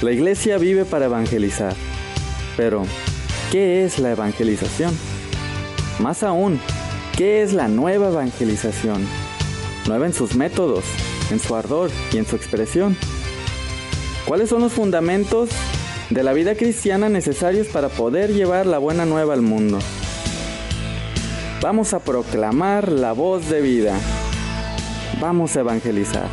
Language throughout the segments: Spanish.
La iglesia vive para evangelizar. Pero, ¿qué es la evangelización? Más aún, ¿qué es la nueva evangelización? Nueva en sus métodos, en su ardor y en su expresión. ¿Cuáles son los fundamentos de la vida cristiana necesarios para poder llevar la buena nueva al mundo? Vamos a proclamar la voz de vida. Vamos a evangelizar.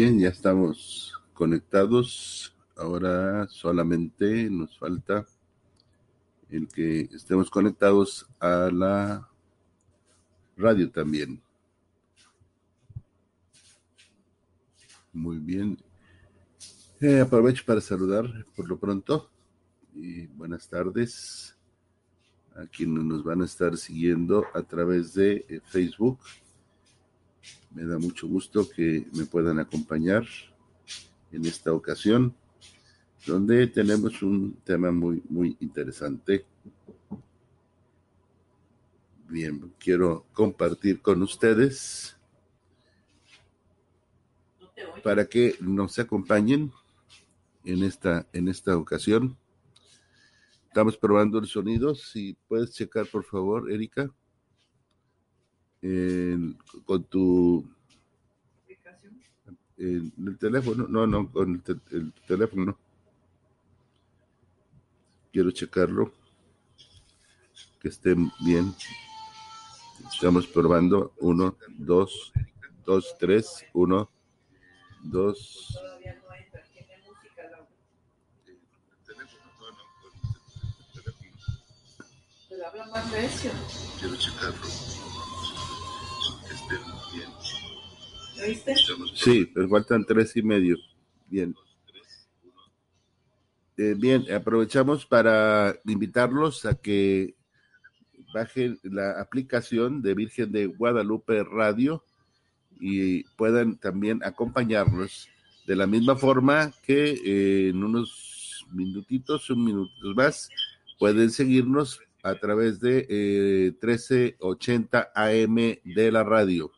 Bien, ya estamos conectados. Ahora solamente nos falta el que estemos conectados a la radio también. Muy bien. Eh, aprovecho para saludar por lo pronto y buenas tardes a quienes nos van a estar siguiendo a través de eh, Facebook me da mucho gusto que me puedan acompañar en esta ocasión, donde tenemos un tema muy, muy interesante. Bien, quiero compartir con ustedes para que nos acompañen en esta, en esta ocasión. Estamos probando el sonido. Si puedes checar, por favor, Erika con tu el, el, teléfono, no, no, con el, el, teléfono. Quiero checarlo, que esté bien. Estamos probando. Uno, dos, dos, tres, uno, dos. Quiero checarlo. ¿Lo Sí, pero faltan tres y medio. Bien. Eh, bien, aprovechamos para invitarlos a que bajen la aplicación de Virgen de Guadalupe Radio y puedan también acompañarnos de la misma forma que eh, en unos minutitos, un minuto más, pueden seguirnos a través de eh, 1380 AM de la radio.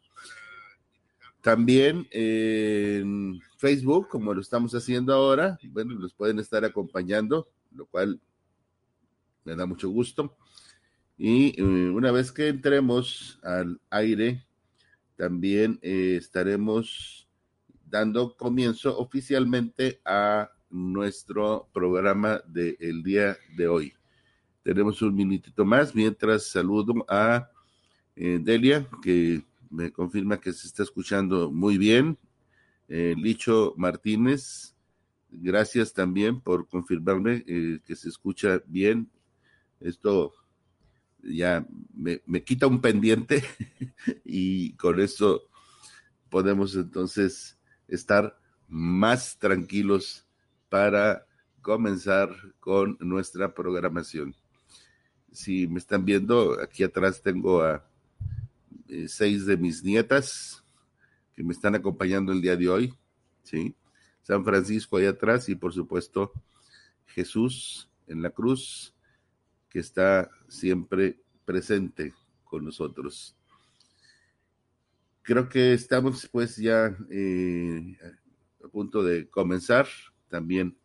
También en Facebook, como lo estamos haciendo ahora, bueno, nos pueden estar acompañando, lo cual me da mucho gusto. Y eh, una vez que entremos al aire, también eh, estaremos dando comienzo oficialmente a nuestro programa del día de hoy. Tenemos un minutito más mientras saludo a eh, Delia, que me confirma que se está escuchando muy bien. Eh, Licho Martínez, gracias también por confirmarme eh, que se escucha bien. Esto ya me, me quita un pendiente y con eso podemos entonces estar más tranquilos para comenzar con nuestra programación. Si me están viendo, aquí atrás tengo a eh, seis de mis nietas que me están acompañando el día de hoy, ¿sí? San Francisco ahí atrás y por supuesto Jesús en la cruz que está siempre presente con nosotros. Creo que estamos pues ya eh, a punto de comenzar también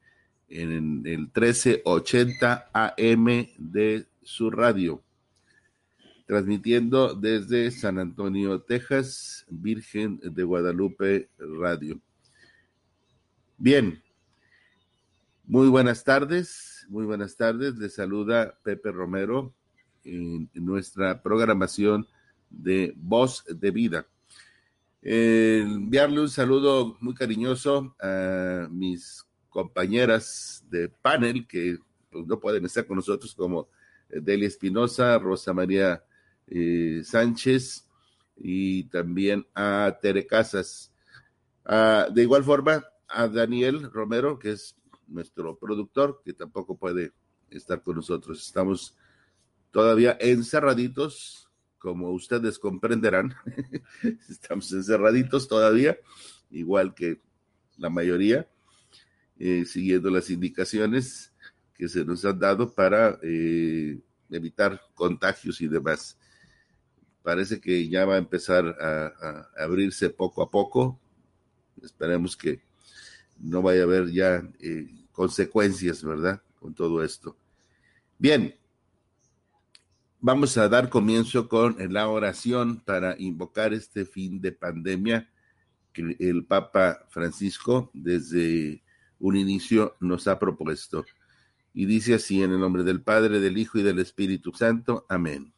en el 1380 AM de su radio transmitiendo desde San Antonio, Texas, Virgen de Guadalupe Radio. Bien, muy buenas tardes, muy buenas tardes. Les saluda Pepe Romero en, nuestra programación de Voz de Vida. enviarle un saludo muy cariñoso a mis compañeras de panel que pues, no pueden estar con nosotros como Delia Espinosa, Rosa María eh, Sánchez y también a Tere Casas. Ah, de igual forma, a Daniel Romero, que es nuestro productor, que tampoco puede estar con nosotros. Estamos todavía encerraditos, como ustedes comprenderán. Estamos encerraditos todavía, igual que la mayoría, eh, siguiendo las indicaciones que se nos han dado para eh, evitar contagios y demás. Parece que ya va a empezar a, abrirse poco a poco. Esperemos que no vaya a haber ya eh, consecuencias, ¿verdad? Con todo esto. Bien, vamos a dar comienzo con la oración para invocar este fin de pandemia que el Papa Francisco desde un inicio nos ha propuesto y dice así en el nombre del Padre, del Hijo y del Espíritu Santo. Amén.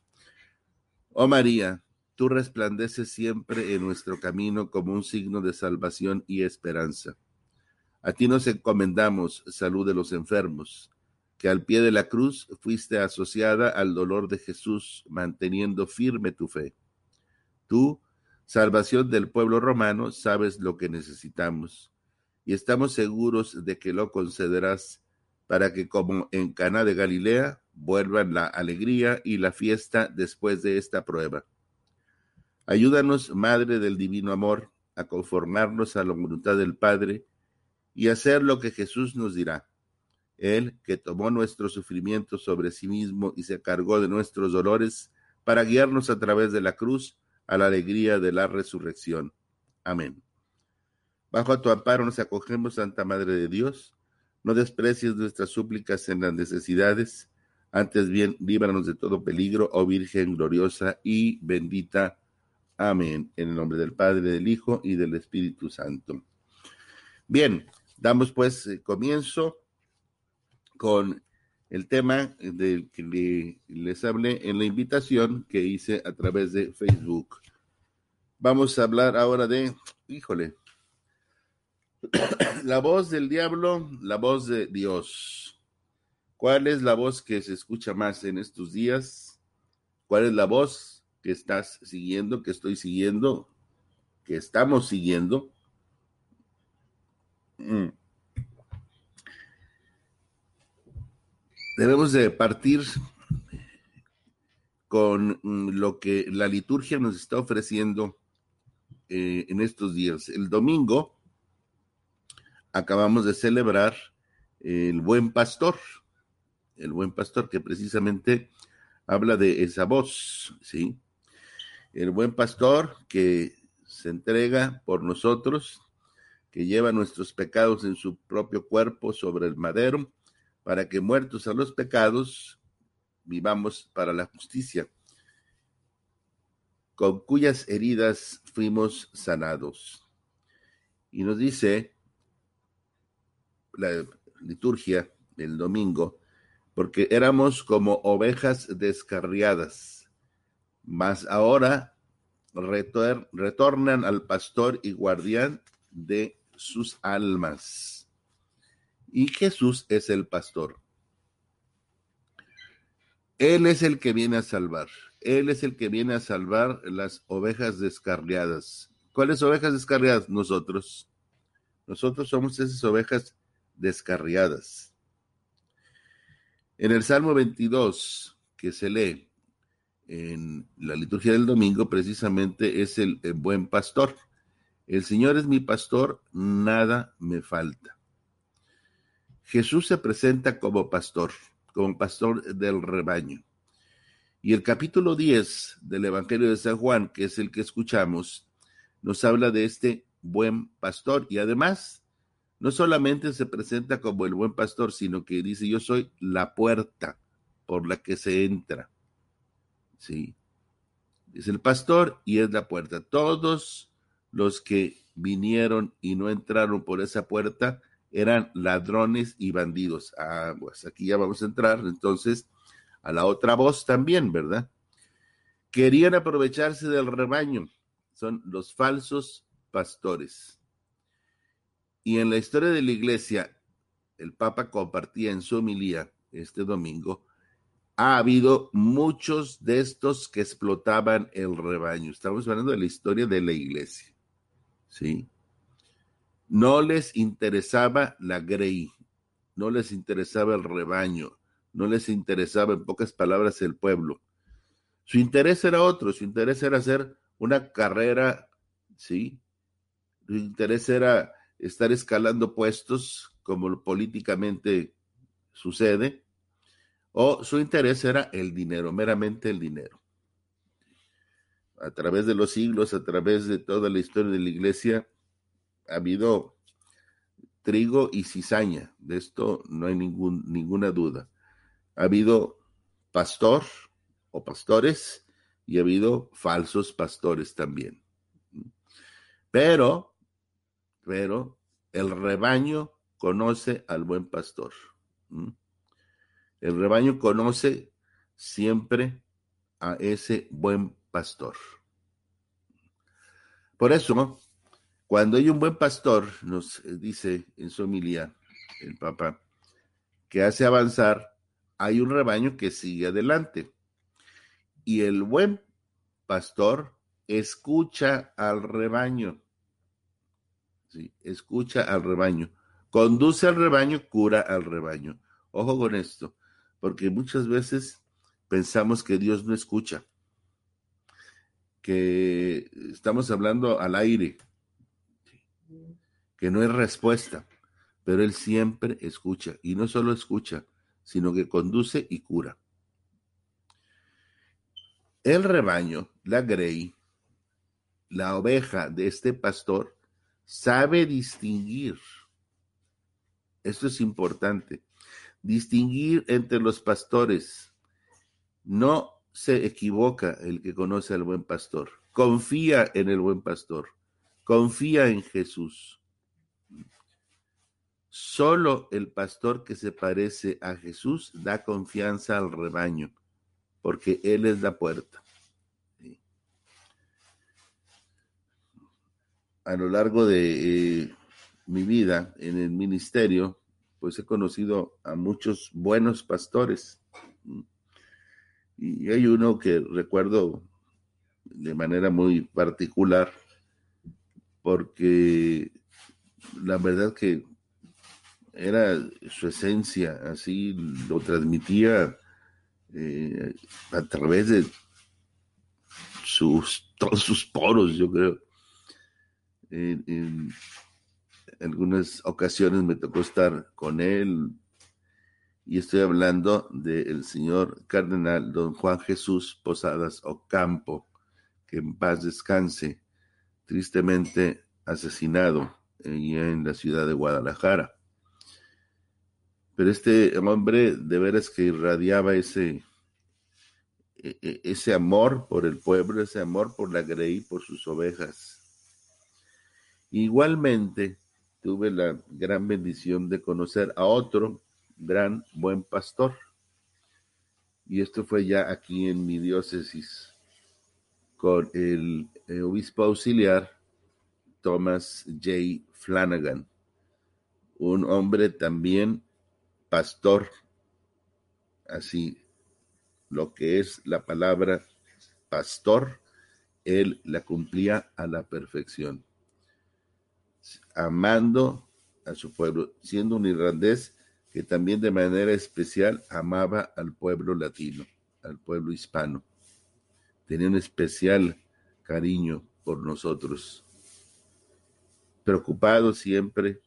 Oh María, tú resplandeces siempre en nuestro camino como un signo de salvación y esperanza. A ti nos encomendamos, salud de los enfermos, que al pie de la cruz fuiste asociada al dolor de Jesús, manteniendo firme tu fe. Tú, salvación del pueblo romano, sabes lo que necesitamos, y estamos seguros de que lo concederás para que como en Cana de Galilea vuelvan la alegría y la fiesta después de esta prueba. Ayúdanos, Madre del Divino Amor, a conformarnos a la voluntad del Padre y hacer lo que Jesús nos dirá. Él, que tomó nuestro sufrimiento sobre sí mismo y se cargó de nuestros dolores para guiarnos a través de la cruz a la alegría de la resurrección. Amén. Bajo tu amparo nos acogemos, Santa Madre de Dios no desprecies nuestras súplicas en las necesidades, antes bien líbranos de todo peligro, oh Virgen gloriosa y bendita. Amén. En el nombre del Padre, del Hijo y del Espíritu Santo. Bien, damos pues eh, comienzo con el tema del que les hablé en la invitación que hice a través de Facebook. Vamos a hablar ahora de, híjole, la voz del diablo, la voz de Dios. ¿Cuál es la voz que se escucha más en estos días? ¿Cuál es la voz que estás siguiendo, que estoy siguiendo, que estamos siguiendo? Mm. Debemos de partir con mm, lo que la liturgia nos está ofreciendo eh, en estos días. El domingo acabamos de celebrar el buen pastor, el buen pastor que precisamente habla de esa voz, ¿sí? El buen pastor que se entrega por nosotros, que lleva nuestros pecados en su propio cuerpo sobre el madero, para que muertos a los pecados vivamos para la justicia, con cuyas heridas fuimos sanados. Y nos dice la liturgia del domingo, porque éramos como ovejas descarriadas, mas ahora retornan al pastor y guardián de sus almas. Y Jesús es el pastor. Él es el que viene a salvar. Él es el que viene a salvar las ovejas descarriadas. ¿Cuáles ovejas descarriadas? Nosotros. Nosotros somos esas ovejas descarriadas. En el Salmo 22, que se lee en la liturgia del domingo, precisamente es el, buen pastor. El Señor es mi pastor, nada me falta. Jesús se presenta como pastor, como pastor del rebaño. Y el capítulo 10 del Evangelio de San Juan, que es el que escuchamos, nos habla de este buen pastor y además no solamente se presenta como el buen pastor, sino que dice, yo soy la puerta por la que se entra. ¿Sí? Es el pastor y es la puerta. Todos los que vinieron y no entraron por esa puerta eran ladrones y bandidos. Ah, pues aquí ya vamos a entrar entonces a la otra voz también, ¿verdad? Querían aprovecharse del rebaño. Son los falsos pastores. Y en la historia de la iglesia, el Papa compartía en su homilía este domingo, ha habido muchos de estos que explotaban el rebaño. Estamos hablando de la historia de la iglesia. ¿Sí? No les interesaba la grey, no les interesaba el rebaño, no les interesaba, en pocas palabras, el pueblo. Su interés era otro, su interés era hacer una carrera, ¿sí? Su interés era estar escalando puestos, como políticamente sucede, o su interés era el dinero, meramente el dinero. A través de los siglos, a través de toda la historia de la iglesia, ha habido trigo y cizaña, de esto no hay ningún, ninguna duda. Ha habido pastor o pastores y ha habido falsos pastores también. Pero, pero el rebaño conoce al buen pastor. El rebaño conoce siempre a ese buen pastor. Por eso, cuando hay un buen pastor, nos dice en su homilía el Papa, que hace avanzar, hay un rebaño que sigue adelante. Y el buen pastor escucha al rebaño. Escucha al rebaño. Conduce al rebaño, cura al rebaño. Ojo con esto, porque muchas veces pensamos que Dios no escucha, que estamos hablando al aire, que no hay respuesta, pero Él siempre escucha, y no solo escucha, sino que conduce y cura. El rebaño, la grey, la oveja de este pastor, sabe distinguir. Esto es importante. Distinguir entre los pastores. No se equivoca el que conoce al buen pastor. Confía en el buen pastor. Confía en Jesús. Solo el pastor que se parece a Jesús da confianza al rebaño, porque Él es la puerta. A lo largo de eh, mi vida en el ministerio, pues he conocido a muchos buenos pastores. Y hay uno que recuerdo de manera muy particular, porque la verdad que era su esencia, así lo transmitía eh, a través de sus, todos sus poros, yo creo. En, algunas ocasiones me tocó estar con él y estoy hablando del señor cardenal don Juan Jesús Posadas Ocampo, que en paz descanse, tristemente asesinado en la ciudad de Guadalajara. Pero este hombre de veras que irradiaba ese, e, e, ese amor por el pueblo, ese amor por la grey, por sus ovejas. Igualmente tuve la gran bendición de conocer a otro gran buen pastor. Y esto fue ya aquí en mi diócesis con el obispo auxiliar Thomas J. Flanagan, un hombre también pastor, así lo que es la palabra pastor, él la cumplía a la perfección, amando a su pueblo, siendo un irlandés que también de manera especial amaba al pueblo latino, al pueblo hispano. Tenía un especial cariño por nosotros preocupado siempre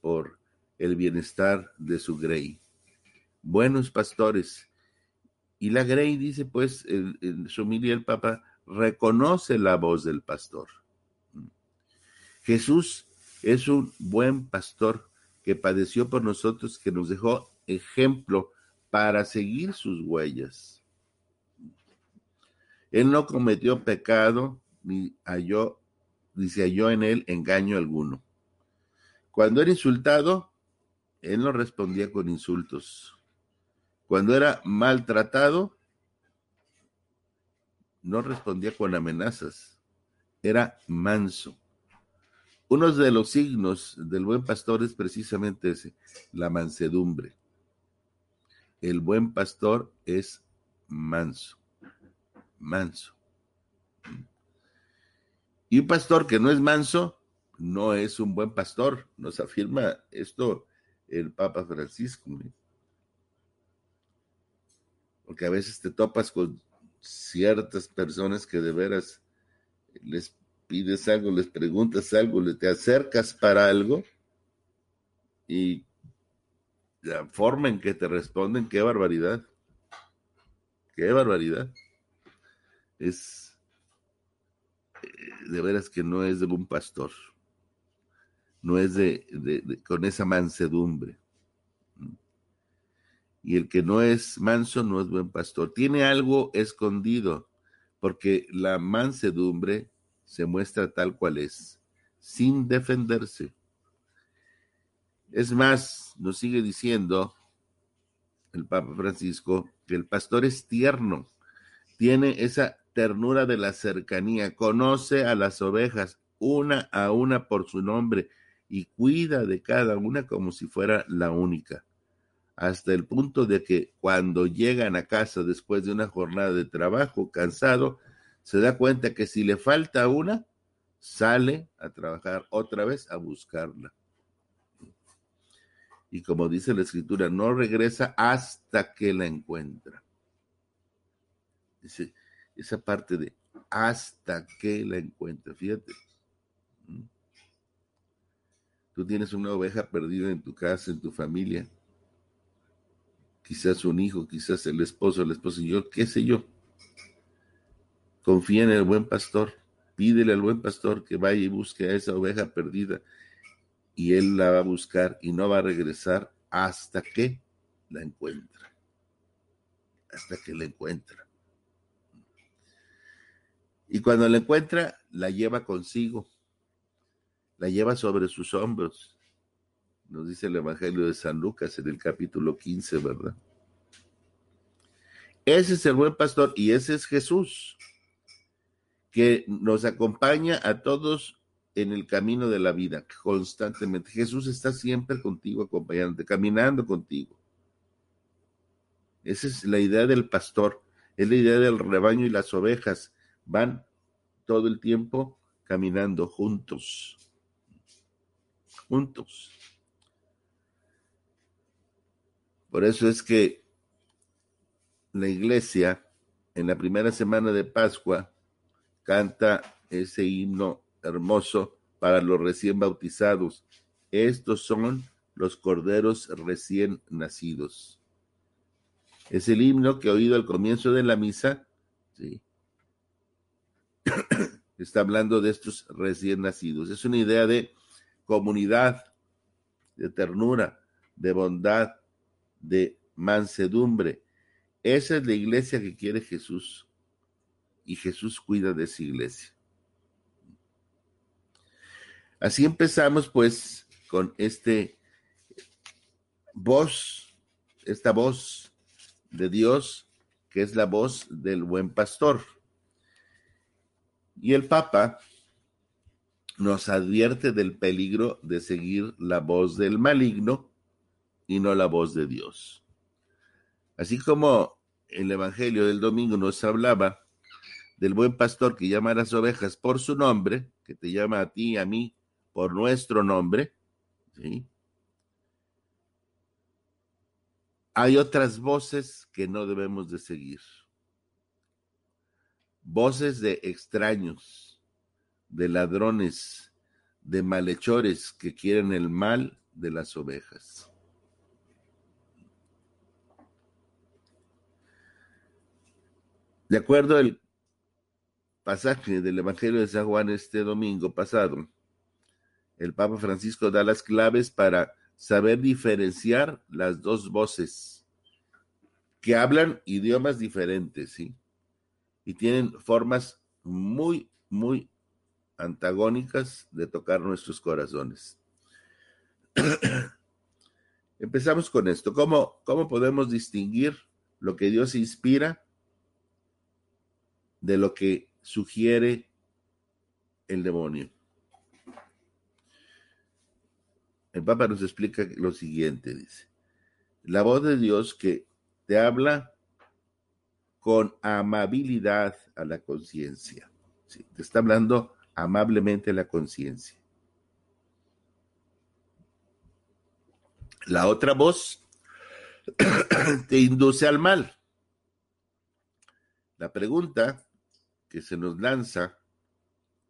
por el bienestar de su grey. Buenos pastores. Y la grey dice, pues, en su familia el Papa reconoce la voz del pastor. Jesús es un buen pastor que padeció por nosotros, que nos dejó ejemplo para seguir sus huellas. Él no cometió pecado ni halló, ni se halló en él engaño alguno. Cuando era insultado, él no respondía con insultos. Cuando era maltratado, no respondía con amenazas. Era manso. Uno de los signos del buen pastor es precisamente ese, la mansedumbre. El buen pastor es manso, manso. Y un pastor que no es manso, no es un buen pastor. Nos afirma esto el Papa Francisco. Porque a veces te topas con ciertas personas que de veras les pides algo, les preguntas algo, le te acercas para algo y la forma en que te responden, qué barbaridad. Qué barbaridad. Es eh, de veras que no es de un pastor. No es de, con esa mansedumbre. Y el que no es manso no es buen pastor. Tiene algo escondido, porque la mansedumbre se muestra tal cual es, sin defenderse. Es más, nos sigue diciendo el Papa Francisco que el pastor es tierno, tiene esa ternura de la cercanía, conoce a las ovejas una a una por su nombre y cuida de cada una como si fuera la única, hasta el punto de que cuando llegan a casa después de una jornada de trabajo cansado, se da cuenta que si le falta una, sale a trabajar otra vez a buscarla y como dice la escritura, no regresa hasta que la encuentra. Dice, esa parte de hasta que la encuentra, fíjate. ¿Mm? Tú tienes una oveja perdida en tu casa, en tu familia. Quizás un hijo, quizás el esposo, el esposo y yo, qué sé yo. Confía en el buen pastor. Pídele al buen pastor que vaya y busque a esa oveja perdida y él la va a buscar y no va a regresar hasta que la encuentra. Hasta que la encuentra. Y cuando la encuentra, la lleva consigo. La lleva sobre sus hombros. Nos dice el Evangelio de San Lucas en el capítulo 15, ¿verdad? Ese es el buen pastor y ese es Jesús, que nos acompaña a todos en el camino de la vida constantemente. Jesús está siempre contigo, acompañándote, caminando contigo. Esa es la idea del pastor, es la idea del rebaño y las ovejas. Van todo el tiempo caminando juntos. Juntos. Por eso es que la iglesia en la primera semana de Pascua canta ese himno hermoso para los recién bautizados. Estos son los corderos recién nacidos. Es el himno que he oído al comienzo de la misa. ¿sí? Está hablando de estos recién nacidos. Es una idea de comunidad, de ternura, de bondad, de mansedumbre. Esa es la iglesia que quiere Jesús. Y Jesús cuida de esa iglesia. Así empezamos pues con este voz, esta voz de Dios, que es la voz del buen pastor. Y el Papa nos advierte del peligro de seguir la voz del maligno y no la voz de Dios. Así como el Evangelio del domingo nos hablaba del buen pastor que llama a las ovejas por su nombre, que te llama a ti, a mí, por nuestro nombre, ¿sí? hay otras voces que no debemos de seguir. Voces de extraños, de ladrones, de malhechores que quieren el mal de las ovejas. De acuerdo al pasaje del Evangelio de San Juan este domingo pasado, el Papa Francisco da las claves para saber diferenciar las dos voces que hablan idiomas diferentes, y tienen formas muy, muy antagónicas de tocar nuestros corazones. Empezamos con esto. ¿Cómo, ¿Cómo podemos distinguir lo que Dios inspira de lo que sugiere el demonio? El Papa nos explica lo siguiente, dice. La voz de Dios que te habla con amabilidad a la conciencia. te está hablando amablemente a la conciencia. La otra voz te induce al mal. La pregunta que se nos lanza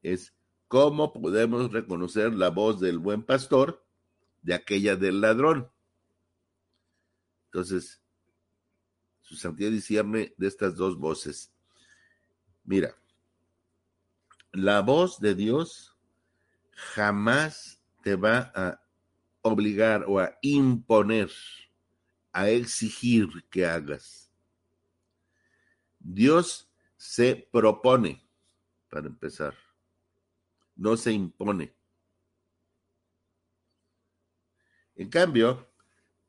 es, ¿cómo podemos reconocer la voz del buen pastor de aquella del ladrón? Entonces, su santidad discierne de estas dos voces. Mira, la voz de Dios jamás te va a obligar o a imponer, a exigir que hagas. Dios se propone, para empezar, no se impone. En cambio,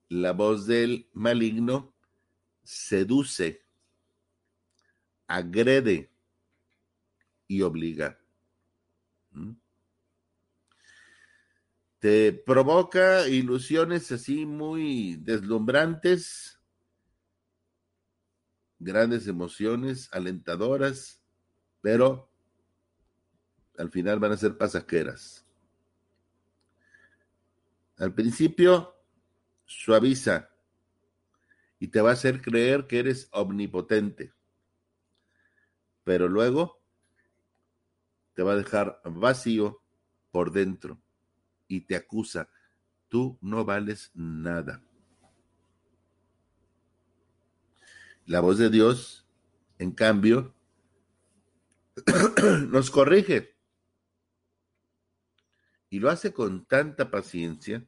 la voz del maligno seduce, agrede y obliga. ¿Mm? te provoca ilusiones así muy deslumbrantes, grandes emociones, alentadoras, pero al final van a ser pasajeras. Al principio suaviza y te va a hacer creer que eres omnipotente, pero luego te va a dejar vacío por dentro y te acusa, tú no vales nada. La voz de Dios, en cambio, nos corrige y lo hace con tanta paciencia,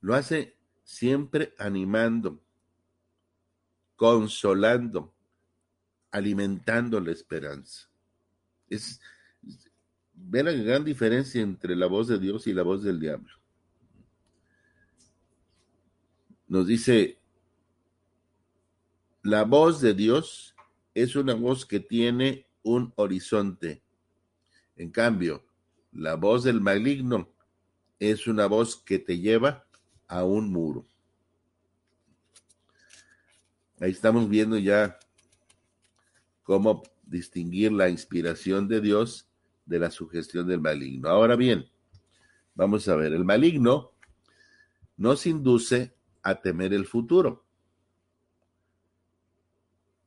lo hace siempre animando, consolando, alimentando la esperanza. Es, Ve la gran diferencia entre la voz de Dios y la voz del diablo. Nos dice, la voz de Dios es una voz que tiene un horizonte. En cambio, la voz del maligno es una voz que te lleva a un muro. Ahí estamos viendo ya cómo distinguir la inspiración de Dios de la sugestión del maligno. Ahora bien, vamos a ver, el maligno nos induce a temer el futuro,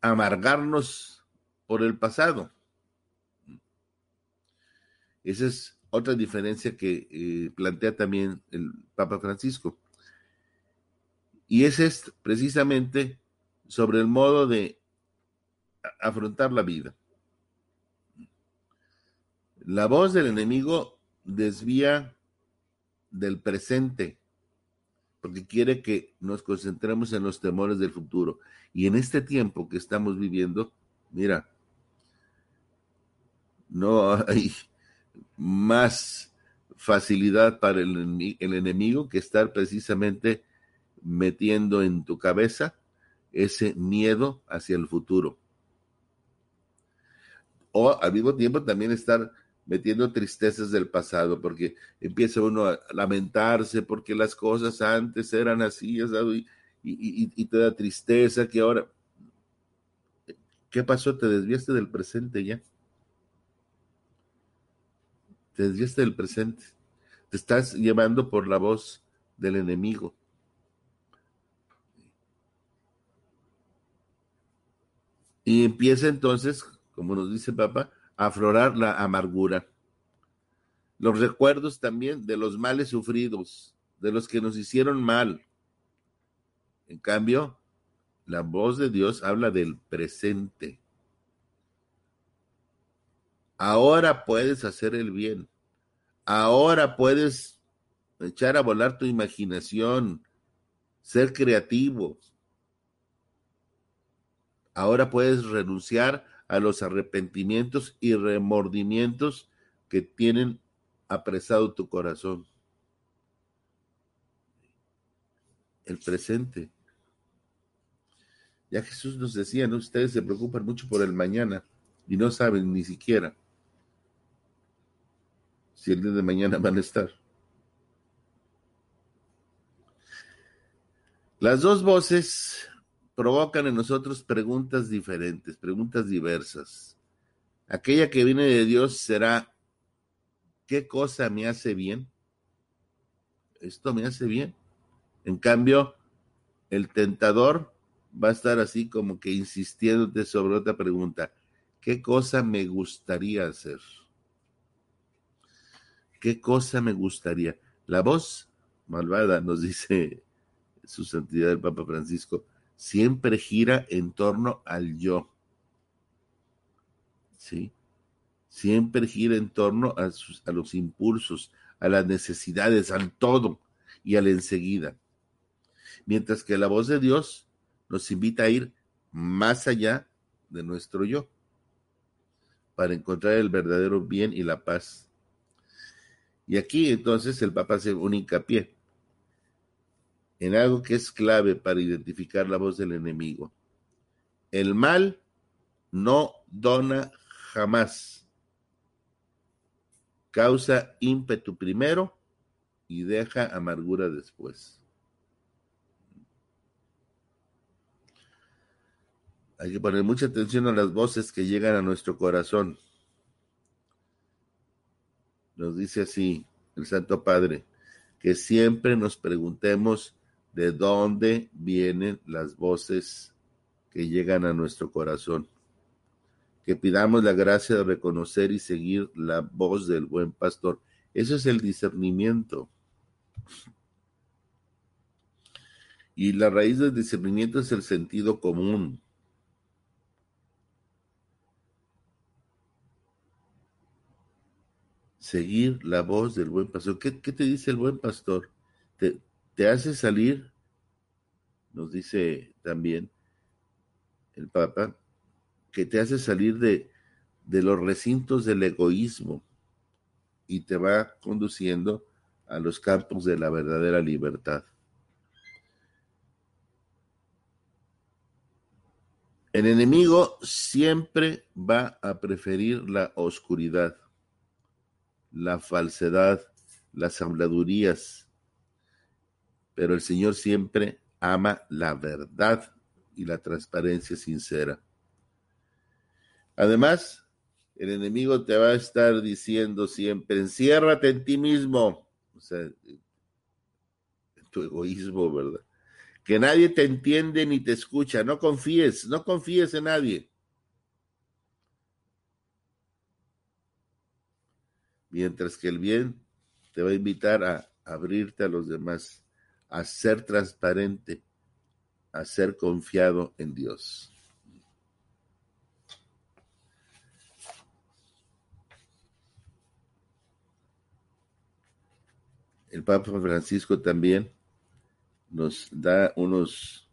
amargarnos por el pasado. Esa es otra diferencia que eh, plantea también el Papa Francisco. Y es precisamente sobre el modo de afrontar la vida. La voz del enemigo desvía del presente, porque quiere que nos concentremos en los temores del futuro. Y en este tiempo que estamos viviendo, mira, no hay más facilidad para el, enemigo que estar precisamente metiendo en tu cabeza ese miedo hacia el futuro. O al mismo tiempo también estar metiendo tristezas del pasado, porque empieza uno a lamentarse porque las cosas antes eran así, y, y, te da tristeza que ahora... ¿Qué pasó? Te desviaste del presente ya. Te desviaste del presente. Te estás llevando por la voz del enemigo. Y empieza entonces, como nos dice papá, aflorar la amargura. Los recuerdos también de los males sufridos, de los que nos hicieron mal. En cambio, la voz de Dios habla del presente. Ahora puedes hacer el bien. Ahora puedes echar a volar tu imaginación, ser creativo. Ahora puedes renunciar a los arrepentimientos y remordimientos que tienen apresado tu corazón. El presente. Ya Jesús nos decía, ¿no? Ustedes se preocupan mucho por el mañana y no saben ni siquiera si el día de mañana van a estar. Las dos voces provocan en nosotros preguntas diferentes, preguntas diversas. Aquella que viene de Dios será, ¿qué cosa me hace bien? Esto me hace bien. En cambio, el tentador va a estar así como que insistiéndote sobre otra pregunta. ¿Qué cosa me gustaría hacer? ¿Qué cosa me gustaría? La voz malvada, nos dice su santidad el Papa Francisco, siempre gira en torno al yo. ¿Sí? Siempre gira en torno a, los impulsos, a las necesidades, al todo y al enseguida. Mientras que la voz de Dios nos invita a ir más allá de nuestro yo para encontrar el verdadero bien y la paz. Y aquí entonces el Papa hace un hincapié en algo que es clave para identificar la voz del enemigo. El mal no dona jamás. Causa ímpetu primero y deja amargura después. Hay que poner mucha atención a las voces que llegan a nuestro corazón. Nos dice así el Santo Padre, que siempre nos preguntemos de dónde vienen las voces que llegan a nuestro corazón. Que pidamos la gracia de reconocer y seguir la voz del buen pastor. Eso es el discernimiento. Y la raíz del discernimiento es el sentido común. seguir la voz del buen pastor. ¿Qué, te dice el buen pastor? Te hace salir, nos dice también el Papa, que te hace salir de, de los recintos del egoísmo y te va conduciendo a los campos de la verdadera libertad. El enemigo siempre va a preferir la oscuridad la falsedad, las habladurías, pero el Señor siempre ama la verdad y la transparencia sincera. Además, el enemigo te va a estar diciendo siempre, enciérrate en ti mismo, o sea, en tu egoísmo, ¿verdad? Que nadie te entiende ni te escucha, no confíes, no confíes en nadie. mientras que el bien te va a invitar a abrirte a los demás, a ser transparente, a ser confiado en Dios. El Papa Francisco también nos da unos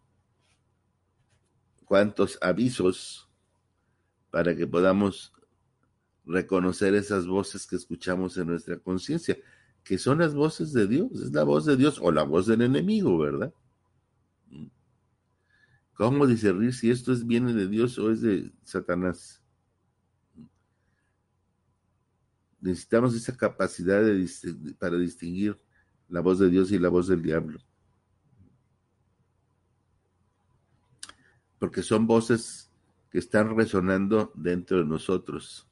cuantos avisos para que podamos reconocer esas voces que escuchamos en nuestra conciencia, que son las voces de Dios, es la voz de Dios o la voz del enemigo, ¿verdad? ¿Cómo discernir si esto es viene de Dios o es de Satanás? Necesitamos esa capacidad de, para distinguir la voz de Dios y la voz del diablo. Porque son voces que están resonando dentro de nosotros.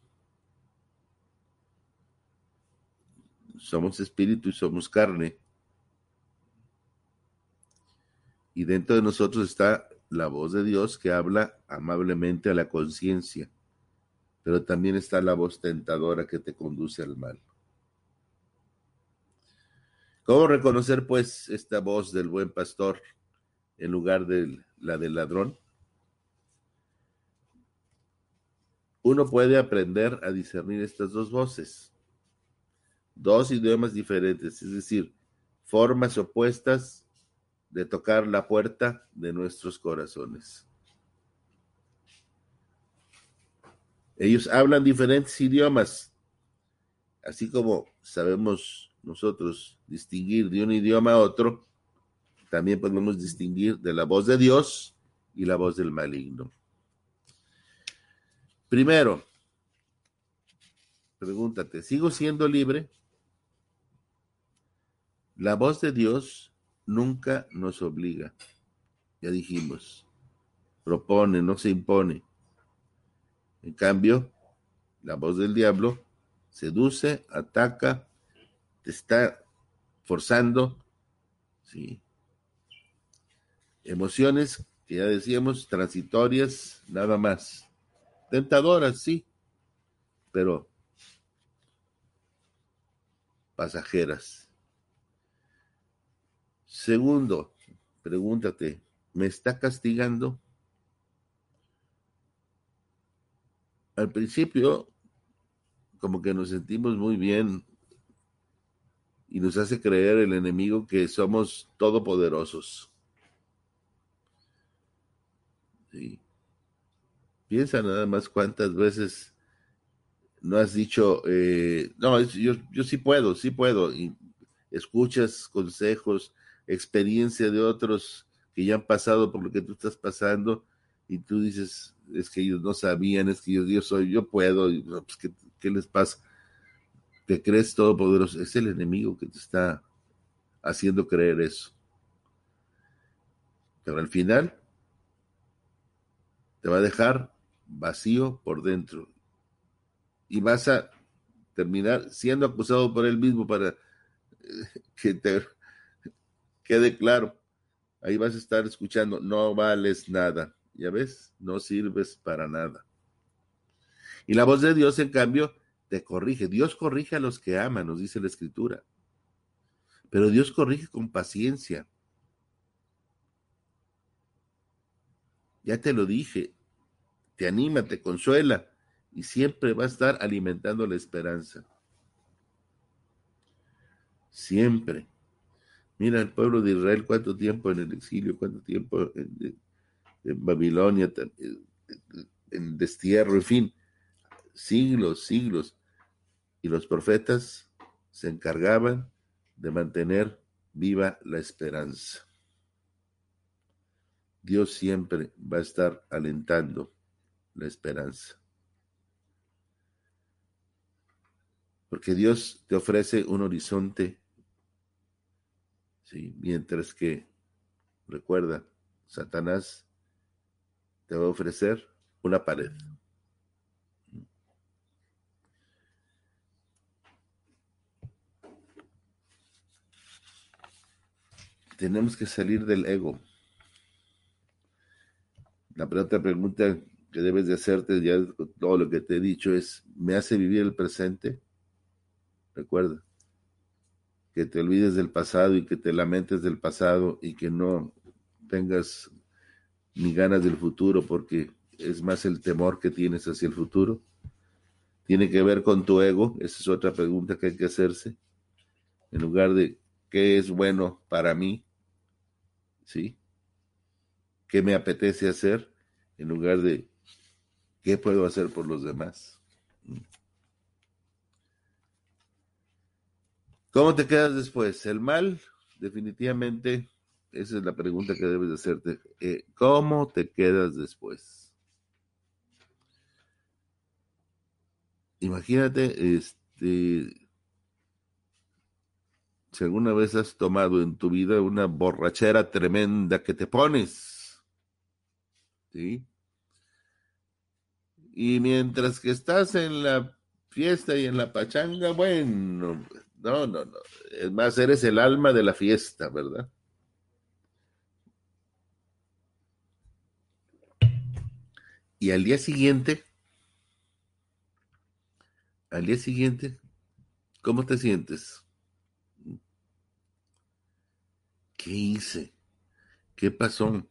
Somos espíritu y somos carne. Y dentro de nosotros está la voz de Dios que habla amablemente a la conciencia, pero también está la voz tentadora que te conduce al mal. ¿Cómo reconocer pues esta voz del buen pastor en lugar de la del ladrón? Uno puede aprender a discernir estas dos voces dos idiomas diferentes, es decir, formas opuestas de tocar la puerta de nuestros corazones. Ellos hablan diferentes idiomas, así como sabemos nosotros distinguir de un idioma a otro, también podemos distinguir de la voz de Dios y la voz del maligno. Primero, pregúntate, ¿sigo siendo libre? La voz de Dios nunca nos obliga. Ya dijimos, propone, no se impone. En cambio, la voz del diablo seduce, ataca, te está forzando, ¿sí? Emociones que ya decíamos, transitorias, nada más. Tentadoras, sí, pero pasajeras. Segundo, pregúntate, ¿me está castigando? Al principio, como que nos sentimos muy bien y nos hace creer el enemigo que somos todopoderosos. Piensa nada más cuántas veces no has dicho, eh, no, yo, yo sí puedo, sí puedo, y escuchas consejos, experiencia de otros que ya han pasado por lo que tú estás pasando, y tú dices, es que ellos no sabían, es que yo, soy, yo puedo, y, pues, ¿qué, ¿qué, les pasa? Te crees todopoderoso, es el enemigo que te está haciendo creer eso. Pero al final te va a dejar vacío por dentro y vas a terminar siendo acusado por él mismo para eh, que te quede claro. Ahí vas a estar escuchando, no vales nada. Ya ves, no sirves para nada. Y la voz de Dios, en cambio, te corrige. Dios corrige a los que aman, nos dice la Escritura. Pero Dios corrige con paciencia. Ya te lo dije, te anima, te consuela y siempre va a estar alimentando la esperanza. Siempre. Mira el pueblo de Israel cuánto tiempo en el exilio, cuánto tiempo en, Babilonia, en destierro, en fin, siglos, siglos. Y los profetas se encargaban de mantener viva la esperanza. Dios siempre va a estar alentando la esperanza. Porque Dios te ofrece un horizonte, ¿sí? mientras que, recuerda, Satanás te va a ofrecer una pared. Tenemos que salir del ego. La otra pregunta que debes de hacerte, ya todo lo que te he dicho, es, ¿me hace vivir el presente? Recuerda, que te olvides del pasado y que te lamentes del pasado y que no tengas ni ganas del futuro porque es más el temor que tienes hacia el futuro. Tiene que ver con tu ego, esa es otra pregunta que hay que hacerse. En lugar de qué es bueno para mí, ¿sí? ¿Qué me apetece hacer? En lugar de qué puedo hacer por los demás. ¿Cómo te quedas después? ¿El mal? Definitivamente, esa es la pregunta que debes de hacerte. Eh, ¿Cómo te quedas después? Imagínate, este, si alguna vez has tomado en tu vida una borrachera tremenda que te pones, ¿sí? Y mientras que estás en la fiesta y en la pachanga, bueno, no, no, no. Es más, eres el alma de la fiesta, ¿verdad? Y al día siguiente, al día siguiente, ¿cómo te sientes? ¿Qué hice? ¿Qué pasó?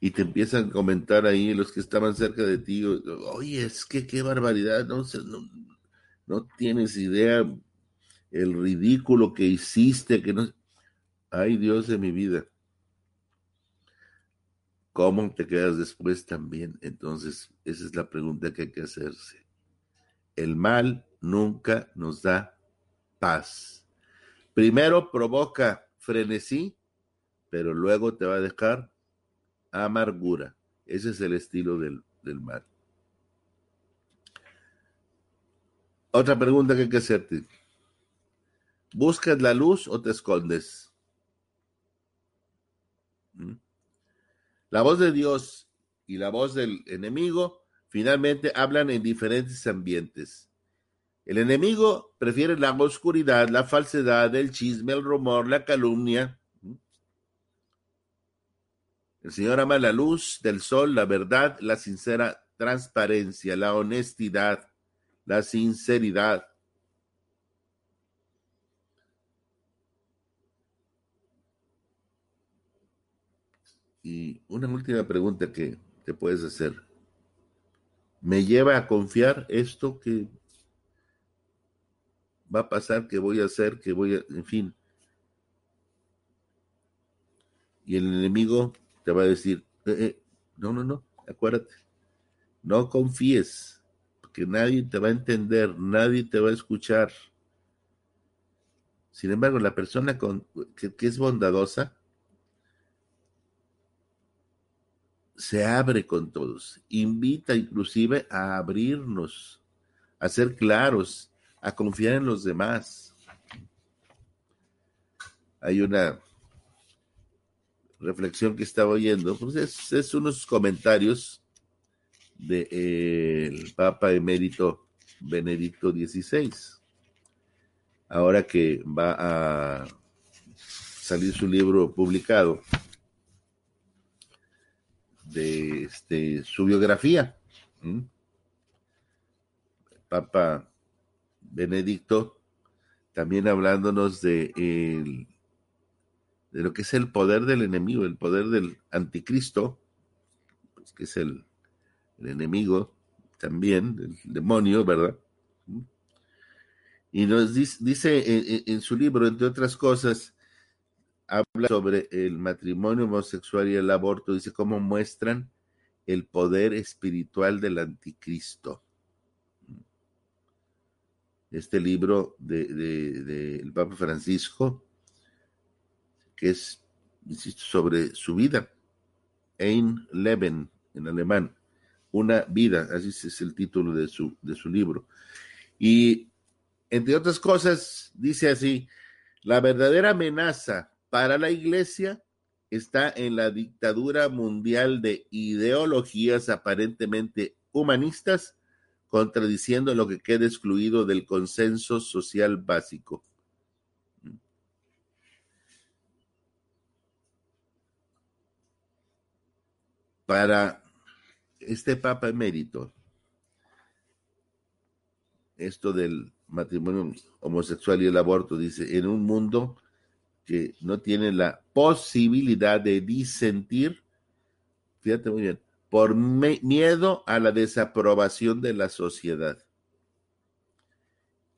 Y te empiezan a comentar ahí los que estaban cerca de ti, oye, es que qué barbaridad, no, no, no tienes idea el ridículo que hiciste, que no... Ay Dios de mi vida. ¿Cómo te quedas después también? Entonces, esa es la pregunta que hay que hacerse. el mal nunca nos da paz. Primero provoca frenesí, pero luego te va a dejar amargura. Ese es el estilo del, del mal. Otra pregunta que hay que hacerte. ¿Buscas la luz o te escondes? ¿Mm? La voz de Dios y la voz del enemigo finalmente hablan en diferentes ambientes. El enemigo prefiere la oscuridad, la falsedad, el chisme, el rumor, la calumnia. ¿Mm? El Señor ama la luz del sol, la verdad, la sincera transparencia, la honestidad, la sinceridad. Y una última pregunta que te puedes hacer. ¿Me lleva a confiar esto que va a pasar, que voy a hacer, que voy a, en fin? Y el enemigo te va a decir, eh, eh, no, no, no, acuérdate, no confíes que nadie te va a entender, nadie te va a escuchar. Sin embargo, la persona con, que, es bondadosa se abre con todos, invita inclusive a abrirnos, a ser claros, a confiar en los demás. Hay una reflexión que estaba oyendo, pues es, unos comentarios del de, Papa emérito Benedicto XVI. Ahora que va a salir su libro publicado de este, su biografía. Papa Benedicto también hablándonos de, de lo que es el poder del enemigo, el poder del anticristo, pues, que es el, el enemigo también, el demonio, ¿verdad? Y nos dice, en, su libro, entre otras cosas, habla sobre el matrimonio homosexual y el aborto, dice cómo muestran el poder espiritual del anticristo. Este libro del de, Papa Francisco, que es, insisto, sobre su vida, Ein Leben en alemán, una vida, así es el título de su, de su libro. Y entre otras cosas, dice así, la verdadera amenaza para la iglesia está en la dictadura mundial de ideologías aparentemente humanistas, contradiciendo lo que queda excluido del consenso social básico. Para este Papa emérito, esto del matrimonio homosexual y el aborto, dice, en un mundo que no tiene la posibilidad de disentir, fíjate muy bien, por miedo a la desaprobación de la sociedad.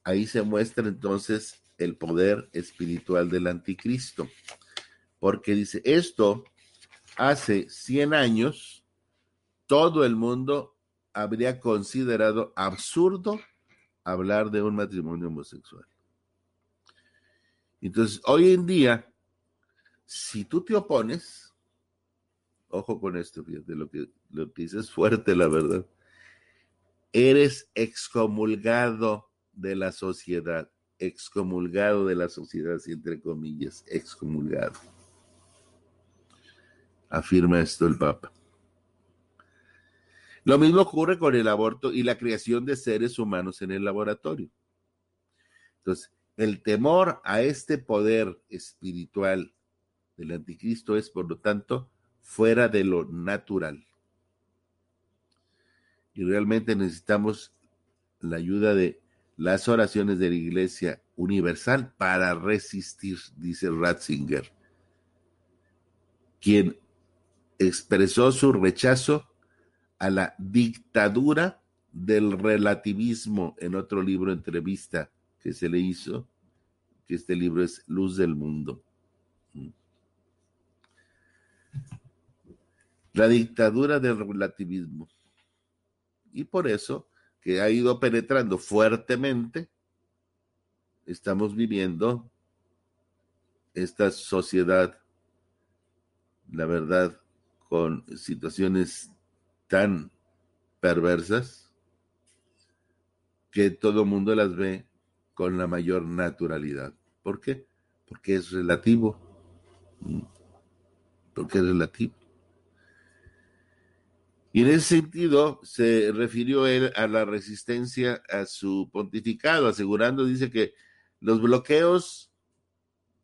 Ahí se muestra entonces el poder espiritual del anticristo, porque dice, esto hace 100 años, todo el mundo habría considerado absurdo hablar de un matrimonio homosexual. Entonces, hoy en día, si tú te opones, ojo con esto, fíjate, lo que, lo dices fuerte, la verdad, eres excomulgado de la sociedad, excomulgado de la sociedad, entre comillas, excomulgado. Afirma esto el Papa. Lo mismo ocurre con el aborto y la creación de seres humanos en el laboratorio. Entonces, el temor a este poder espiritual del anticristo es, por lo tanto, fuera de lo natural. Y realmente necesitamos la ayuda de las oraciones de la Iglesia Universal para resistir, dice Ratzinger, quien expresó su rechazo a la dictadura del relativismo en otro libro, entrevista que se le hizo, que este libro es Luz del Mundo. La dictadura del relativismo. Y por eso que ha ido penetrando fuertemente, estamos viviendo esta sociedad, la verdad, con situaciones tan perversas que todo mundo las ve con la mayor naturalidad. ¿Por qué? Porque es relativo. Mm. Porque es relativo. Y en ese sentido se refirió él a la resistencia a su pontificado, asegurando, dice que los bloqueos,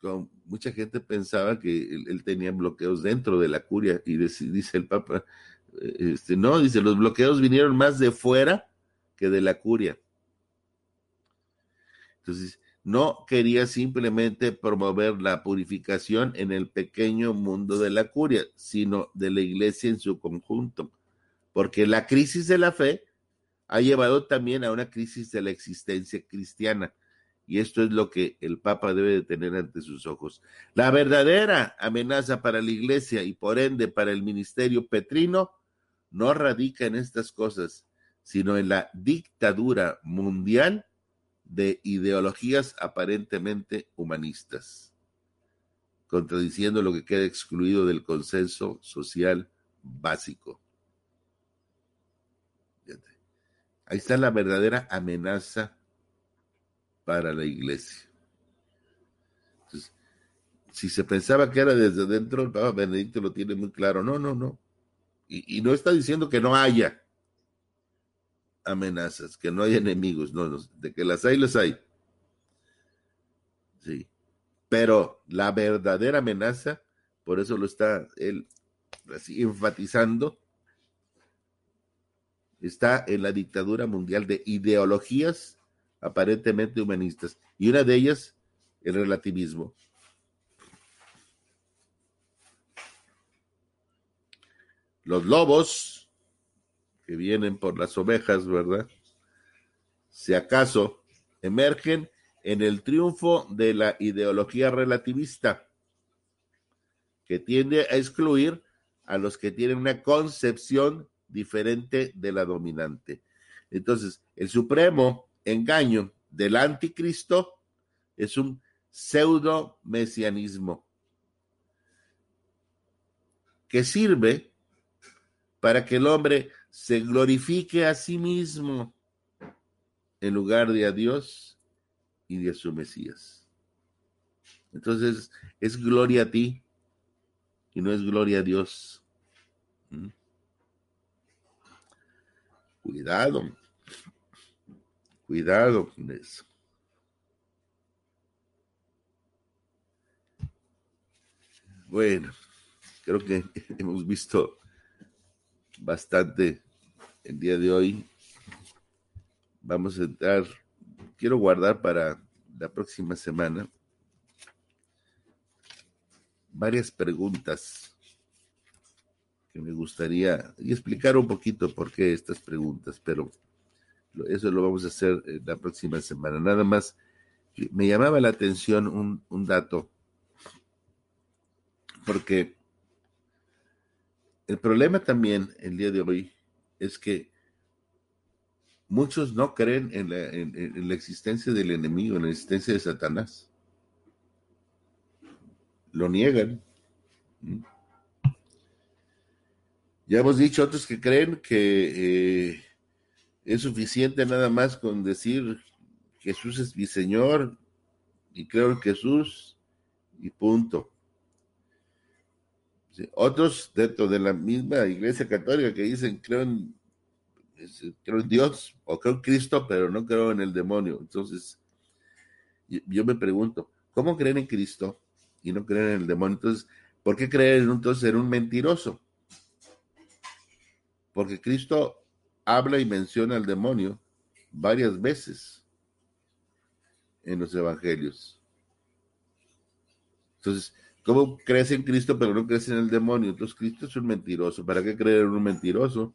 con mucha gente pensaba que él, tenía bloqueos dentro de la curia, y dice, el Papa, eh, este, no, dice, los bloqueos vinieron más de fuera que de la curia. Entonces, no quería simplemente promover la purificación en el pequeño mundo de la curia, sino de la iglesia en su conjunto porque la crisis de la fe ha llevado también a una crisis de la existencia cristiana. Y esto es lo que el Papa debe de tener ante sus ojos. La verdadera amenaza para la iglesia y por ende para el ministerio petrino no radica en estas cosas, sino en la dictadura mundial de ideologías aparentemente humanistas, contradiciendo lo que queda excluido del consenso social básico. Ahí está la verdadera amenaza para la iglesia. Entonces, si se pensaba que era desde dentro, el Papa Benedicto lo tiene muy claro. No, no, no. Y, no está diciendo que no haya amenazas, que no haya enemigos, no, no, de que las hay, las hay. Sí. Pero la verdadera amenaza, por eso lo está él así enfatizando, está en la dictadura mundial de ideologías aparentemente humanistas. Y una de ellas, el relativismo. Los lobos que vienen por las ovejas, ¿verdad? Si acaso emergen en el triunfo de la ideología relativista, que tiende a excluir a los que tienen una concepción diferente de la dominante. Entonces, el supremo engaño del anticristo es un pseudo mesianismo que sirve para que el hombre se glorifique a sí mismo en lugar de a Dios y de su Mesías. Entonces es gloria a ti y no es gloria a Dios. ¿Mm? Cuidado. Cuidado con eso. Bueno, creo que hemos visto bastante el día de hoy. Vamos a entrar, quiero guardar para la próxima semana varias preguntas me gustaría y explicar un poquito por qué estas preguntas, pero eso lo vamos a hacer la próxima semana. Nada más, me llamaba la atención un, un dato, porque el problema también el día de hoy es que muchos no creen en la, en la, existencia del enemigo, en la existencia de Satanás. Lo niegan. Ya hemos dicho otros que creen que eh, es suficiente nada más con decir Jesús es mi Señor y creo en Jesús y punto. Otros dentro de la misma iglesia católica que dicen creo en, Dios o creo en Cristo, pero no creo en el demonio. Entonces, yo me pregunto, ¿cómo creen en Cristo y no creen en el demonio? Entonces, ¿por qué creen entonces en un mentiroso? porque Cristo habla y menciona al demonio varias veces en los evangelios. Entonces, ¿cómo crees en Cristo pero no crees en el demonio? Entonces, Cristo es un mentiroso. ¿Para qué creer en un mentiroso?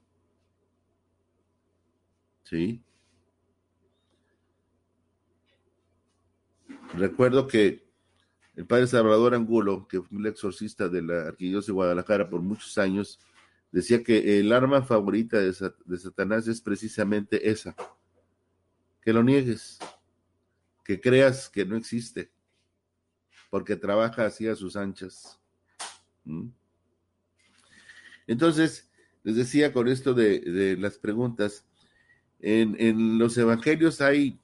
¿Sí? Recuerdo que el padre Salvador Angulo, que fue el exorcista de la arquidiócesis de Guadalajara por muchos años, decía que el arma favorita de, Satanás es precisamente esa, que lo niegues, que creas que no existe, porque trabaja así a sus anchas. Entonces, les decía con esto de, las preguntas, en, los evangelios hay,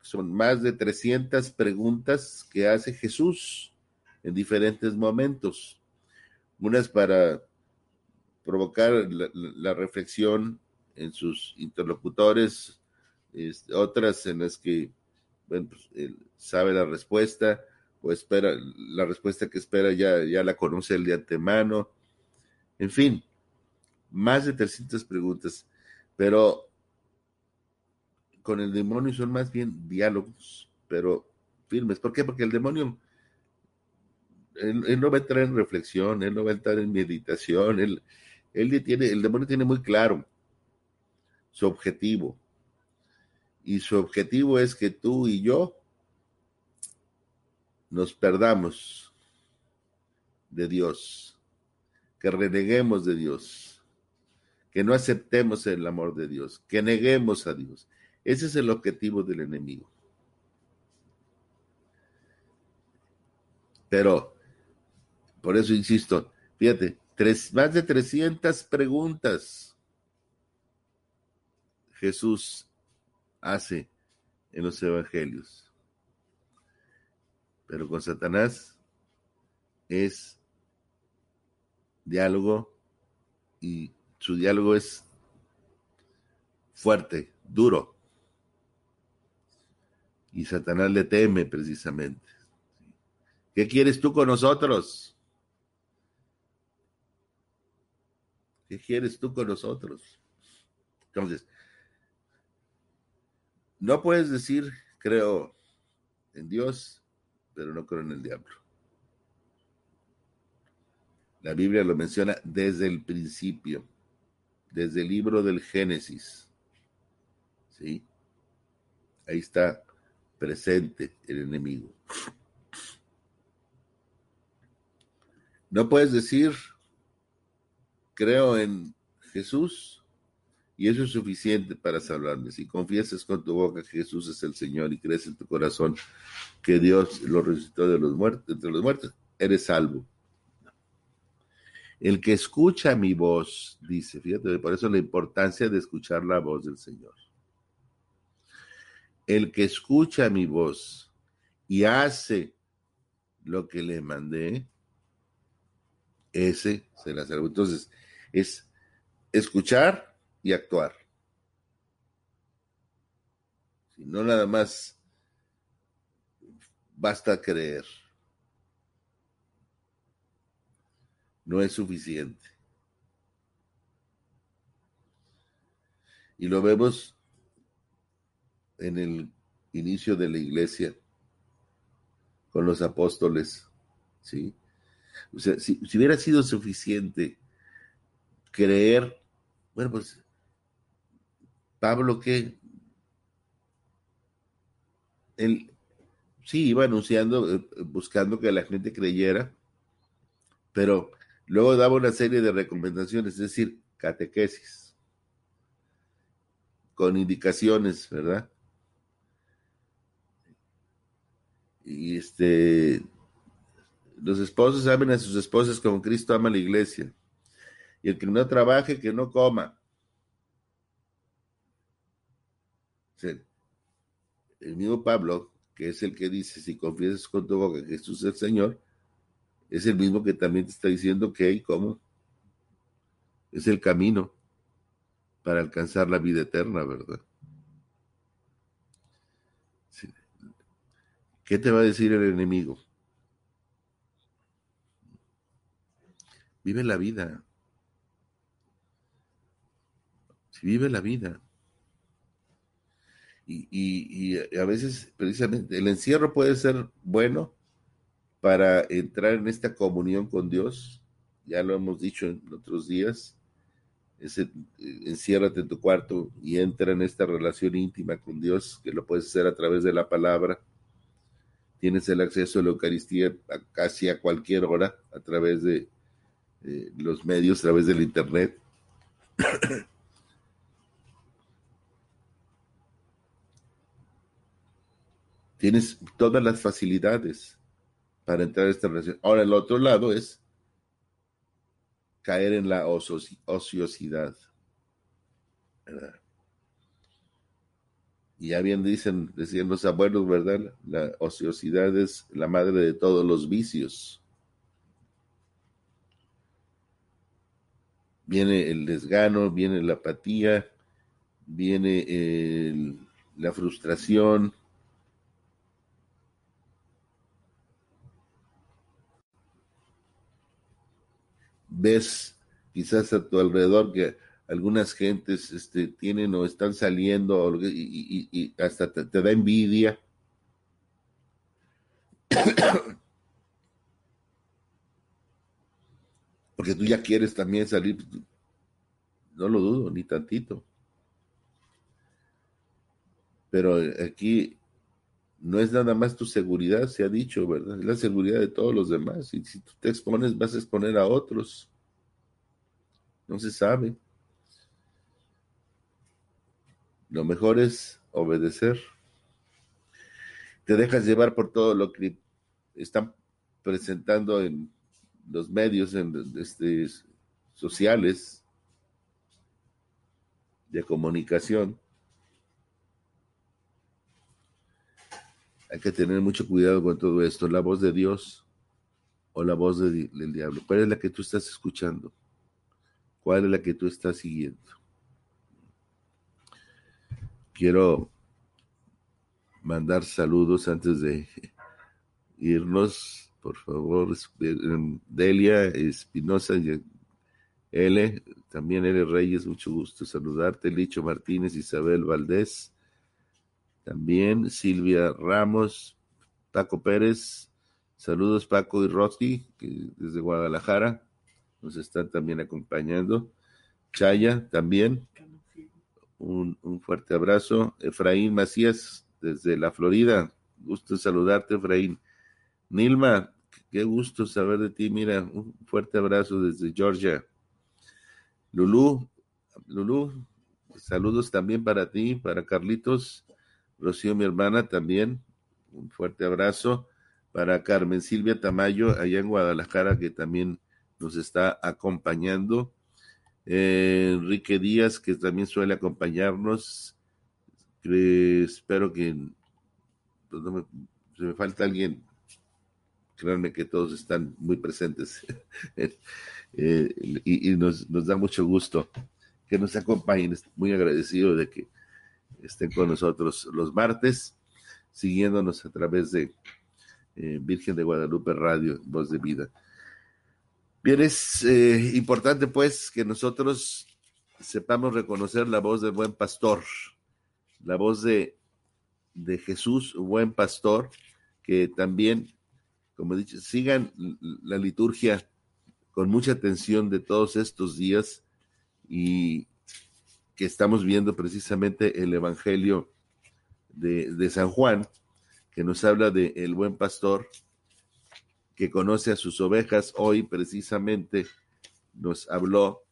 son más de 300 preguntas que hace Jesús en diferentes momentos. Unas para provocar la, reflexión en sus interlocutores, otras en las que bueno, pues, él sabe la respuesta o espera, la respuesta que espera ya, ya la conoce el de antemano. En fin, más de 300 preguntas, pero con el demonio son más bien diálogos, pero firmes. ¿Por qué? Porque el demonio, él, no va a entrar en reflexión, él no va a entrar en meditación, él, él tiene, el demonio tiene muy claro su objetivo. Y su objetivo es que tú y yo nos perdamos de Dios, que reneguemos de Dios, que no aceptemos el amor de Dios, que neguemos a Dios. Ese es el objetivo del enemigo. Pero, por eso insisto, fíjate, tres, más de 300 preguntas Jesús hace en los evangelios. Pero con Satanás es diálogo y su diálogo es fuerte, duro y Satanás le teme precisamente. ¿Qué quieres tú con nosotros? ¿Qué quieres tú con nosotros? Entonces, no puedes decir, creo en Dios, pero no creo en el diablo. La Biblia lo menciona desde el principio, desde el libro del Génesis. ¿Sí? Ahí está presente el enemigo. No puedes decir, creo en Jesús y eso es suficiente para salvarme. Si confiesas con tu boca que Jesús es el Señor y crees en tu corazón que Dios lo resucitó de los muertos, los muertos, eres salvo. El que escucha mi voz, dice, fíjate, por eso la importancia de escuchar la voz del Señor. El que escucha mi voz y hace lo que le mandé, ese se la salvo. Entonces, es escuchar y actuar. Si no nada más basta creer. No es suficiente. Y lo vemos en el inicio de la iglesia con los apóstoles, ¿sí? O sea, si, hubiera sido suficiente creer, bueno, pues Pablo que él sí iba anunciando, eh, buscando que la gente creyera, pero luego daba una serie de recomendaciones, es decir, catequesis, con indicaciones, ¿verdad? Y este, los esposos amen a sus esposas como Cristo ama a la iglesia. Y el que no trabaje, que no coma. El mismo Pablo, que es el que dice, si confiesas con tu boca que Jesús es el Señor, es el mismo que también te está diciendo que hay cómo. Es el camino para alcanzar la vida eterna, ¿verdad? ¿Qué te va a decir el enemigo? Vive la vida. Si vive la vida. Y, a veces, precisamente, el encierro puede ser bueno para entrar en esta comunión con Dios. Ya lo hemos dicho en otros días. Ese, enciérrate en tu cuarto y entra en esta relación íntima con Dios, que lo puedes hacer a través de la palabra tienes el acceso a la Eucaristía casi a cualquier hora a través de eh, los medios a través del Internet. Tienes todas las facilidades para entrar a esta relación. Ahora, el otro lado es caer en la ociosidad. Y ya bien dicen, decían los abuelos, ¿verdad? La ociosidad es la madre de todos los vicios. Viene el desgano, viene la apatía, viene la frustración, ves quizás a tu alrededor que algunas gentes este, tienen o están saliendo y, hasta te, da envidia. Porque tú ya quieres también salir, no lo dudo, ni tantito. Pero aquí no es nada más tu seguridad, se ha dicho, ¿verdad? Es la seguridad de todos los demás. Y si tú te expones, vas a exponer a otros. No se sabe. Lo mejor es obedecer. Te dejas llevar por todo lo que están presentando en los medios en, este, sociales de comunicación Hay que tener mucho cuidado con todo esto. La voz de Dios o la voz del diablo. ¿Cuál es la que tú estás escuchando? ¿Cuál es la que tú estás siguiendo? Quiero mandar saludos antes de irnos. Por favor, Delia Espinosa, L, también L Reyes, mucho gusto saludarte. Licho Martínez, Isabel Valdés, también Silvia Ramos, Paco Pérez, saludos Paco y Rosty, que desde Guadalajara nos están también acompañando. Chaya también, un, fuerte abrazo. Efraín Macías, desde la Florida, gusto saludarte Efraín. Nilma, qué gusto saber de ti, mira, un fuerte abrazo desde Georgia. Lulú, Lulú, saludos también para ti, para Carlitos Rocío, mi hermana, también un fuerte abrazo para Carmen Silvia Tamayo, allá en Guadalajara, que también nos está acompañando. Eh, Enrique Díaz, que también suele acompañarnos. espero que pues, me, se me falta alguien. Créanme que todos están muy presentes eh, y, y nos, nos, da mucho gusto que nos acompañen. muy agradecido de que estén con nosotros los martes, siguiéndonos a través de eh, Virgen de Guadalupe Radio, Voz de Vida. Bien, es eh, importante pues que nosotros sepamos reconocer la voz del buen pastor, la voz de, de Jesús, buen pastor, que también, como he dicho, sigan la liturgia con mucha atención de todos estos días y que estamos viendo precisamente el Evangelio de, San Juan, que nos habla de el buen pastor que conoce a sus ovejas. Hoy precisamente nos habló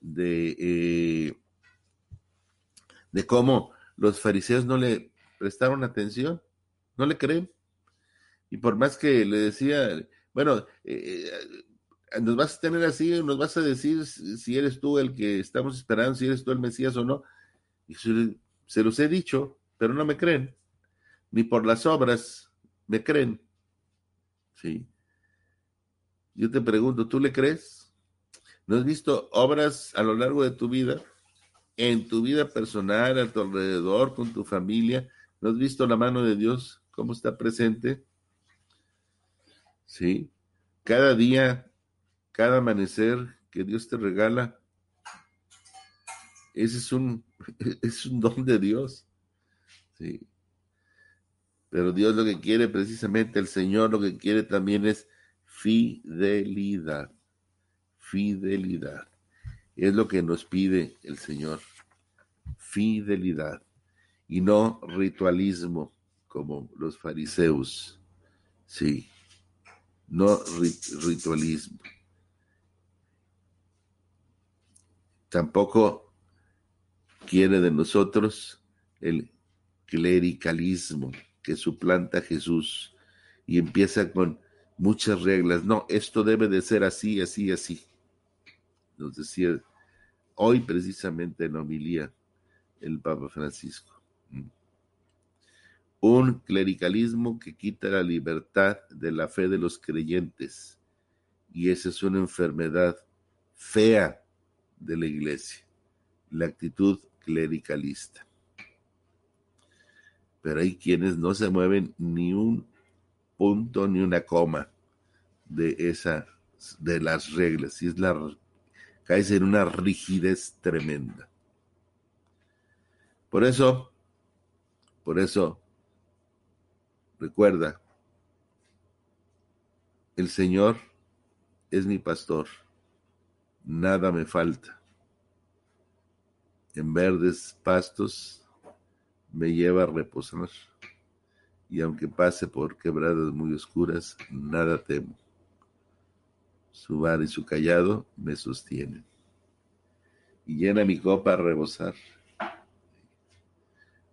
de, eh, de cómo los fariseos no le prestaron atención, no le creen. Y por más que le decía, bueno, eh, nos vas a tener así, nos vas a decir si eres tú el que estamos esperando, si eres tú el Mesías o no. Y se, los he dicho, pero no me creen. Ni por las obras me creen. Sí. Yo te pregunto, ¿tú le crees? ¿No has visto obras a lo largo de tu vida? En tu vida personal, a tu alrededor, con tu familia. ¿No has visto la mano de Dios? ¿Cómo está presente? Sí. Cada día cada amanecer que Dios te regala, ese es un, es un don de Dios. Sí. Pero Dios lo que quiere precisamente, el Señor lo que quiere también es fidelidad. Fidelidad. Es lo que nos pide el Señor. Fidelidad. Y no ritualismo como los fariseos. Sí. No ritualismo. Tampoco quiere de nosotros el clericalismo que suplanta a Jesús y empieza con muchas reglas. No, esto debe de ser así, así, así. Nos decía hoy precisamente en homilía el Papa Francisco. Un clericalismo que quita la libertad de la fe de los creyentes. Y esa es una enfermedad fea de la iglesia, la actitud clericalista. Pero hay quienes no se mueven ni un punto ni una coma de esa de las reglas y es la caes en una rigidez tremenda. Por eso, por eso, recuerda, el Señor es mi pastor, nada me falta. En verdes pastos me lleva a reposar, y aunque pase por quebradas muy oscuras, nada temo. Su bar y su callado me sostienen, y llena mi copa a rebosar.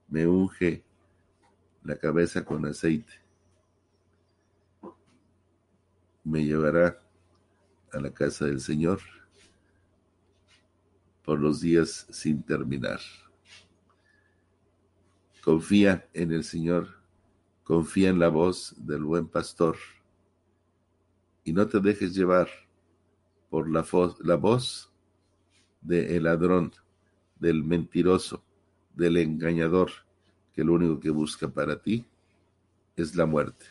Me unge la cabeza con aceite. Me llevará a la casa del Señor por los días sin terminar. Confía en el Señor, confía en la voz del buen pastor y no te dejes llevar por la, la voz del ladrón, del mentiroso, del engañador, que lo único que busca para ti es la muerte.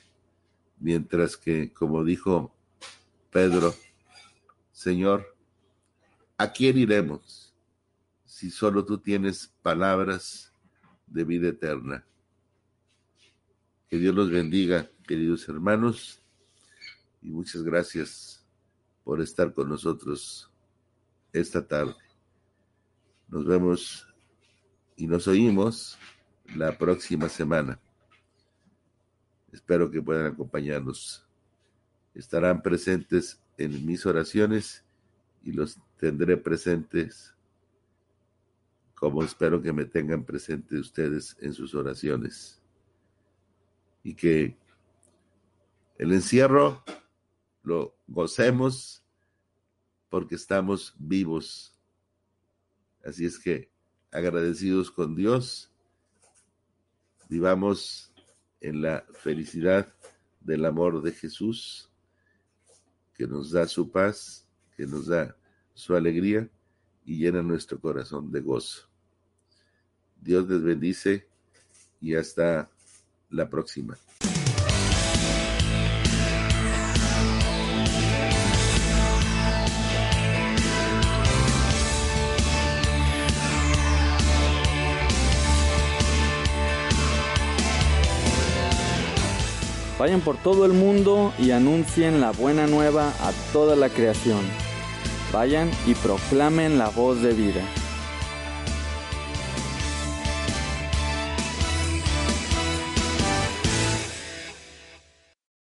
Mientras que, como dijo Pedro, Señor, ¿a quién iremos si solo tú tienes palabras de vida eterna. Que Dios los bendiga, queridos hermanos, y muchas gracias por estar con nosotros esta tarde. Nos vemos y nos oímos la próxima semana. Espero que puedan acompañarnos. Estarán presentes en mis oraciones y los tendré presentes como espero que me tengan presente ustedes en sus oraciones. Y que el encierro lo gocemos porque estamos vivos. Así es que agradecidos con Dios, vivamos en la felicidad del amor de Jesús, que nos da su paz, que nos da su alegría y llena nuestro corazón de gozo. Dios les bendice y hasta la próxima. Vayan por todo el mundo y anuncien la buena nueva a toda la creación. Vayan y proclamen la voz de vida.